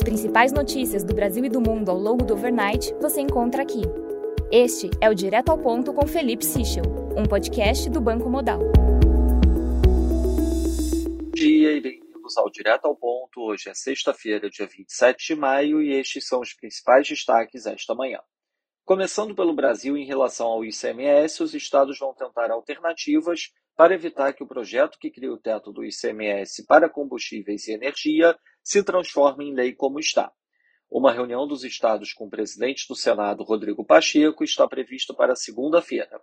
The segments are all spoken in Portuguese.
As principais notícias do Brasil e do mundo ao longo do overnight você encontra aqui. Este é o Direto ao Ponto com Felipe Sichel, um podcast do Banco Modal. Bom dia e bem-vindos ao Direto ao Ponto. Hoje é sexta-feira, dia 27 de maio, e estes são os principais destaques esta manhã. Começando pelo Brasil, em relação ao ICMS, os estados vão tentar alternativas para evitar que o projeto que cria o teto do ICMS para combustíveis e energia se transforme em lei como está. Uma reunião dos estados com o presidente do Senado, Rodrigo Pacheco, está prevista para segunda-feira.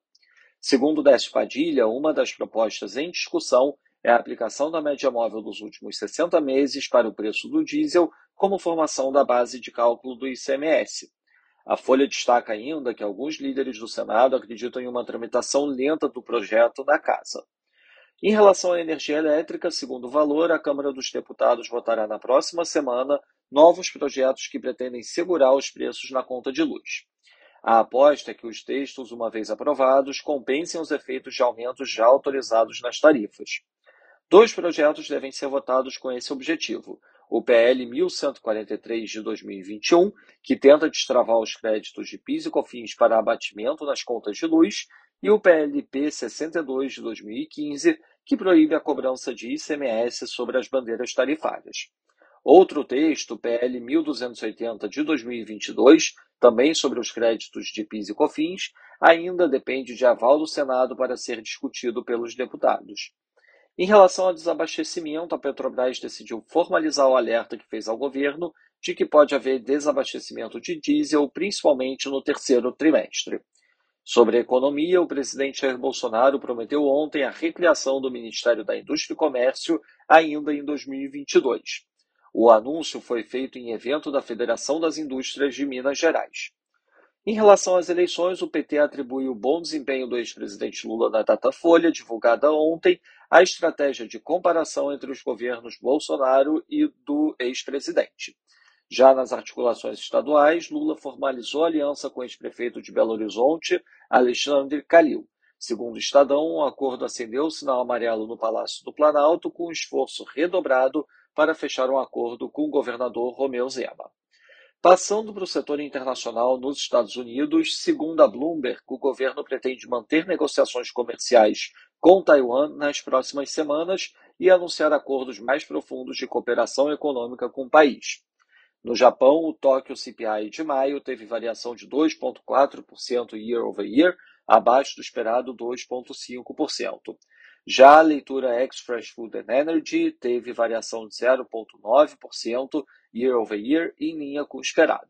Segundo Décio Padilha, uma das propostas em discussão é a aplicação da média móvel dos últimos 60 meses para o preço do diesel como formação da base de cálculo do ICMS. A Folha destaca ainda que alguns líderes do Senado acreditam em uma tramitação lenta do projeto na Casa. Em relação à energia elétrica, segundo o valor, a Câmara dos Deputados votará na próxima semana novos projetos que pretendem segurar os preços na conta de luz. A aposta é que os textos, uma vez aprovados, compensem os efeitos de aumentos já autorizados nas tarifas. Dois projetos devem ser votados com esse objetivo o PL 1143 de 2021, que tenta destravar os créditos de PIS e COFINS para abatimento nas contas de luz, e o PLP 62 de 2015, que proíbe a cobrança de ICMS sobre as bandeiras tarifárias. Outro texto, PL 1280 de 2022, também sobre os créditos de PIS e COFINS, ainda depende de aval do Senado para ser discutido pelos deputados. Em relação ao desabastecimento, a Petrobras decidiu formalizar o alerta que fez ao governo de que pode haver desabastecimento de diesel, principalmente no terceiro trimestre. Sobre a economia, o presidente Jair Bolsonaro prometeu ontem a recriação do Ministério da Indústria e Comércio ainda em 2022. O anúncio foi feito em evento da Federação das Indústrias de Minas Gerais. Em relação às eleições, o PT atribui o bom desempenho do ex-presidente Lula na Datafolha, divulgada ontem, à estratégia de comparação entre os governos Bolsonaro e do ex-presidente. Já nas articulações estaduais, Lula formalizou aliança com o ex-prefeito de Belo Horizonte, Alexandre Calil. Segundo o Estadão, o acordo acendeu o sinal amarelo no Palácio do Planalto com um esforço redobrado para fechar um acordo com o governador Romeu Zema. Passando para o setor internacional nos Estados Unidos, segundo a Bloomberg, o governo pretende manter negociações comerciais com Taiwan nas próximas semanas e anunciar acordos mais profundos de cooperação econômica com o país. No Japão, o Tóquio CPI de maio teve variação de 2,4% year over year, abaixo do esperado 2,5%. Já a leitura Express Food and Energy teve variação de 0,9% year over year, em linha com o esperado.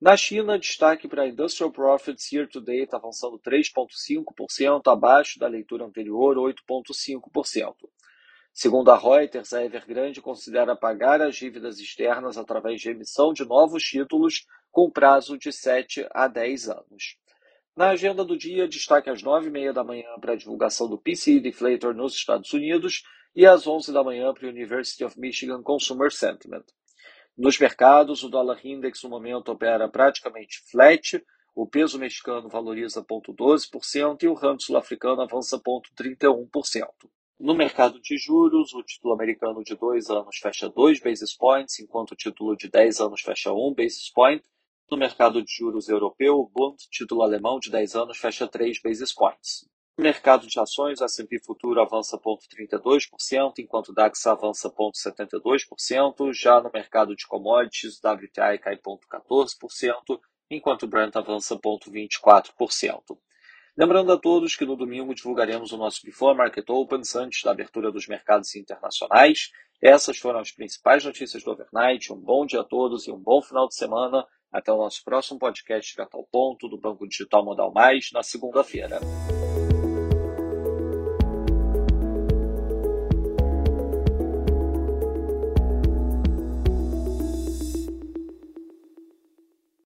Na China, destaque para Industrial Profits Year to Date avançando 3,5%, abaixo da leitura anterior, 8,5%. Segundo a Reuters, a Evergrande considera pagar as dívidas externas através de emissão de novos títulos com prazo de 7 a 10 anos. Na agenda do dia, destaque às 9h30 da manhã para a divulgação do PCE Deflator nos Estados Unidos e às 11 da manhã para o University of Michigan Consumer Sentiment. Nos mercados, o dólar index no momento opera praticamente flat, o peso mexicano valoriza 0,12% e o rand sul-africano avança 0,31%. No mercado de juros, o título americano de 2 anos fecha 2 basis points, enquanto o título de 10 anos fecha 1 basis point, no mercado de juros europeu, o Bund, título alemão de 10 anos, fecha 3 basis points. No mercado de ações, o S&P Futuro avança 0,32%, enquanto o DAX avança 0,72%. Já no mercado de commodities, o WTI cai 0,14%, enquanto o Brent avança 0,24%. Lembrando a todos que no domingo divulgaremos o nosso Before Market Opens antes da abertura dos mercados internacionais. Essas foram as principais notícias do overnight. Um bom dia a todos e um bom final de semana. Até o nosso próximo podcast direto ao ponto do Banco Digital Modal Mais na segunda-feira.